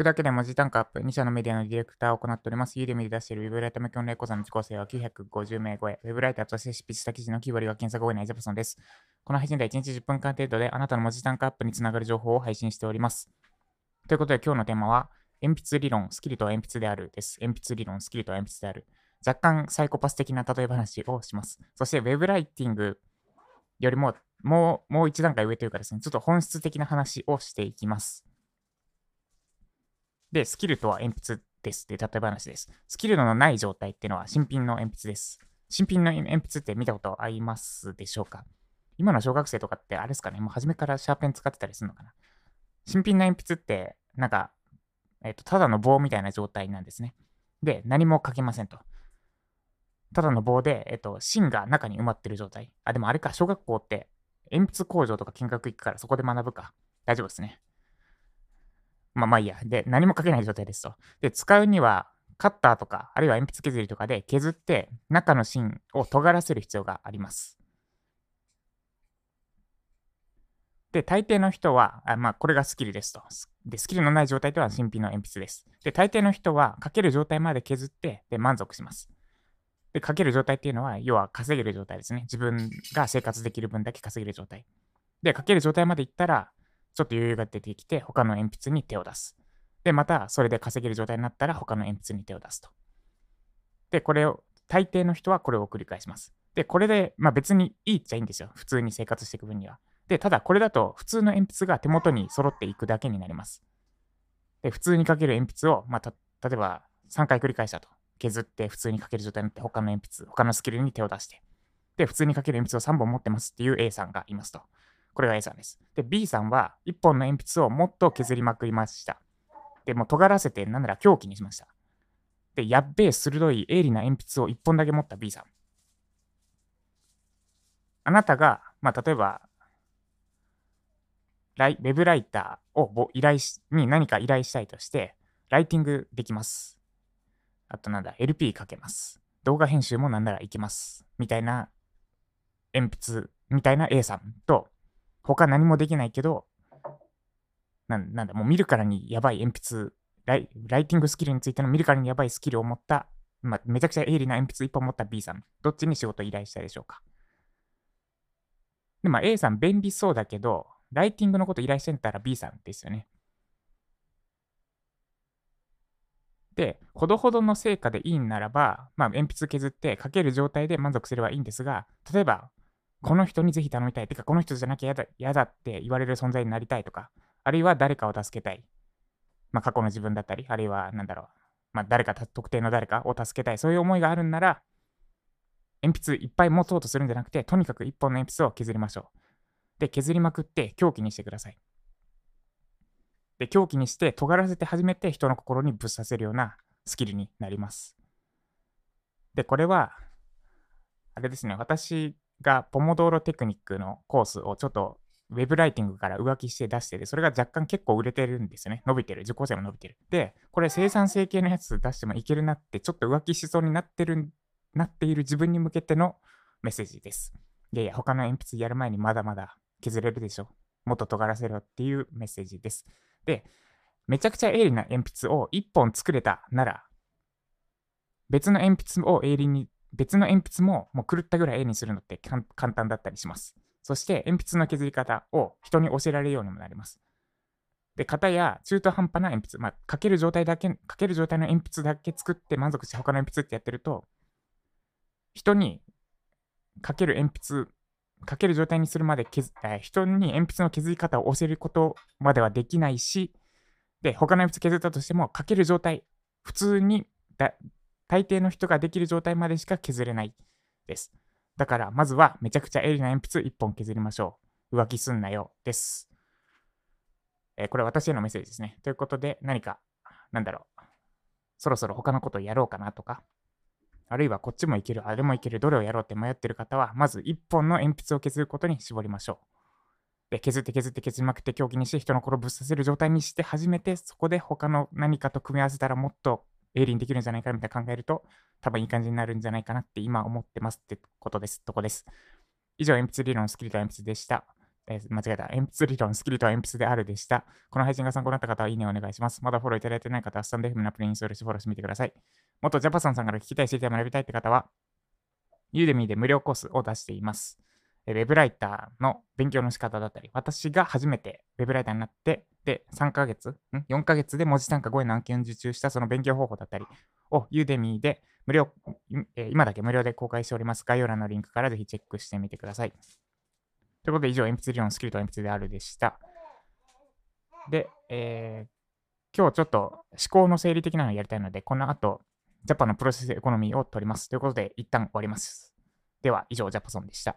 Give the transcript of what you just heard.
くだけで文字単価アップ、2社のメディアのディレクターを行っております。ユーデミで出しているウェブライター向けのレイコさんの受講生は950名超え。ウェブライターとして執筆した記事の9割が検索後にないジャパソンです。この配信では1日10分間程度であなたの文字単価アップにつながる情報を配信しております。ということで今日のテーマは、鉛筆理論、スキルと鉛筆であるです。鉛筆理論、スキルと鉛筆である。若干サイコパス的な例え話をします。そして、ウェブライティングよりも、もう、もう一段階上というかですね、ちょっと本質的な話をしていきます。で、スキルとは鉛筆ですって例え話です。スキルのない状態っていうのは新品の鉛筆です。新品の鉛筆って見たことありますでしょうか？今の小学生とかってあれですかね？もう初めからシャーペン使ってたりするのかな？新品の鉛筆って、なんか、えっ、と、ただの棒みたいな状態なんですね。で、何も書けませんと。ただの棒で、えっ、と、芯が中に埋まってる状態。あ、でもあれか、小学校って鉛筆工場とか見学行くからそこで学ぶか。大丈夫ですね。まあまあいいや。で、何も書けない状態ですと。で、使うには、カッターとか、あるいは鉛筆削りとかで削って、中の芯を尖らせる必要があります。で、大抵の人は、あまあ、これがスキルですと。で、スキルのない状態とは新品の鉛筆です。で、大抵の人は、書ける状態まで削って、で、満足します。で、書ける状態っていうのは、要は稼げる状態ですね。自分が生活できる分だけ稼げる状態。で、書ける状態までいったら、ちょっと余裕が出てきて、他の鉛筆に手を出す。で、また、それで稼げる状態になったら、他の鉛筆に手を出すと。で、これを、大抵の人はこれを繰り返します。で、これで、まあ別にいいっちゃいいんですよ。普通に生活していく分には。で、ただこれだと、普通の鉛筆が手元に揃っていくだけになります。で、普通に書ける鉛筆を、まあ、例えば3回繰り返したと。削って普通に書ける状態になって、他の鉛筆、他のスキルに手を出して。で、普通に書ける鉛筆を3本持ってますっていう A さんがいますと。これが A さんです。で、B さんは1本の鉛筆をもっと削りまくりました。で、もう尖らせて、なんなら凶器にしました。で、やっべえ鋭い鋭利な鉛筆を1本だけ持った B さん。あなたが、まあ、例えば、ライウェブライターを依頼しに何か依頼したいとして、ライティングできます。あとなんだ、LP かけます。動画編集もなんならいけます。みたいな鉛筆みたいな A さんと、他何もできないけど、なんなんだ、もう見るからにやばい鉛筆ライ、ライティングスキルについての見るからにやばいスキルを持った、まあ、めちゃくちゃ鋭利な鉛筆一本持った B さん、どっちに仕事依頼したでしょうか？で、まあ、A さん便利そうだけど、ライティングのこと依頼してんたら B さんですよね。で、ほどほどの成果でいいんならば、まあ、鉛筆削って書ける状態で満足すればいいんですが、例えば、この人にぜひ頼みたい。てか、この人じゃなきゃ嫌だ嫌だって言われる存在になりたいとか、あるいは誰かを助けたい。まあ、過去の自分だったり、あるいは、なんだろう、まあ、誰か、特定の誰かを助けたい。そういう思いがあるんなら、鉛筆いっぱい持とうとするんじゃなくて、とにかく一本の鉛筆を削りましょう。で、削りまくって凶器にしてください。で、狂気にして尖らせて初めて人の心にぶっ刺せるようなスキルになります。で、これは、あれですね、私がポモドーロテクニックのコースをちょっとウェブライティングから浮気して出してて、それが若干結構売れてるんですよね。伸びてる。受講生も伸びてる。で、これ生産性系のやつ出してもいけるなって、ちょっと浮気しそうになってる、なっている自分に向けてのメッセージです。いやいや、他の鉛筆やる前にまだまだ削れるでしょ。もっと尖らせろっていうメッセージです。で、めちゃくちゃ鋭利な鉛筆を1本作れたなら、別の鉛筆を鋭利に、別の鉛筆ももう狂ったぐらい鋭利にするのって簡単だったりします。そして鉛筆の削り方を人に教えられるようにもなります。で、型や中途半端な鉛筆、まあ、書ける状態だけ、書ける状態の鉛筆だけ作って満足して他の鉛筆ってやってると、人に書ける鉛筆書ける状態にするまで削、えー、人に鉛筆の削り方を教えることまではできないし、で、他の鉛筆削ったとしても、書ける状態、普通にだ、大抵の人ができる状態までしか削れないです。だから、まずはめちゃくちゃ鋭利な鉛筆1本削りましょう。浮気すんなよ、です。えー、これ私へのメッセージですね。ということで、何か、なんだろう、そろそろ他のことをやろうかなとか、あるいはこっちもいける、あれもいける、どれをやろうって迷ってる方は、まず1本の鉛筆を削ることに絞りましょう。で、削って削って削りまくって狂気にして人の心をぶっ刺せる状態にして初めてそこで他の何かと組み合わせたらもっと鋭利にできるんじゃないかみたいな考えると多分いい感じになるんじゃないかなって今思ってますってことです。とこです。以上、鉛筆理論スキルと鉛筆でした。え、間違えた。鉛筆理論、スキルと鉛筆であるでした。この配信が参考になった方はいいねお願いします。まだフォローいただいてない方は、スタンド FM のアプリインストールしてフォローしてみてください。もっとジャパソンさんから聞きたい、知りたい、学びたいって方は、ユーデミーで無料コースを出しています。ウェブライターの勉強の仕方だったり、私が初めてウェブライターになって、で、3ヶ月、ん ?4 ヶ月で文字単価5円の案件受注したその勉強方法だったりをユーデミーで無料、え今だけ無料で公開しております。概要欄のリンクからぜひチェックしてみてください。ということで以上、鉛筆理論スキルと鉛筆であるでした。で、えー、今日ちょっと思考の整理的なのをやりたいので、この後、ジャパンのプロセスエコノミーを取ります。ということで、一旦終わります。では、以上、ジャパソンでした。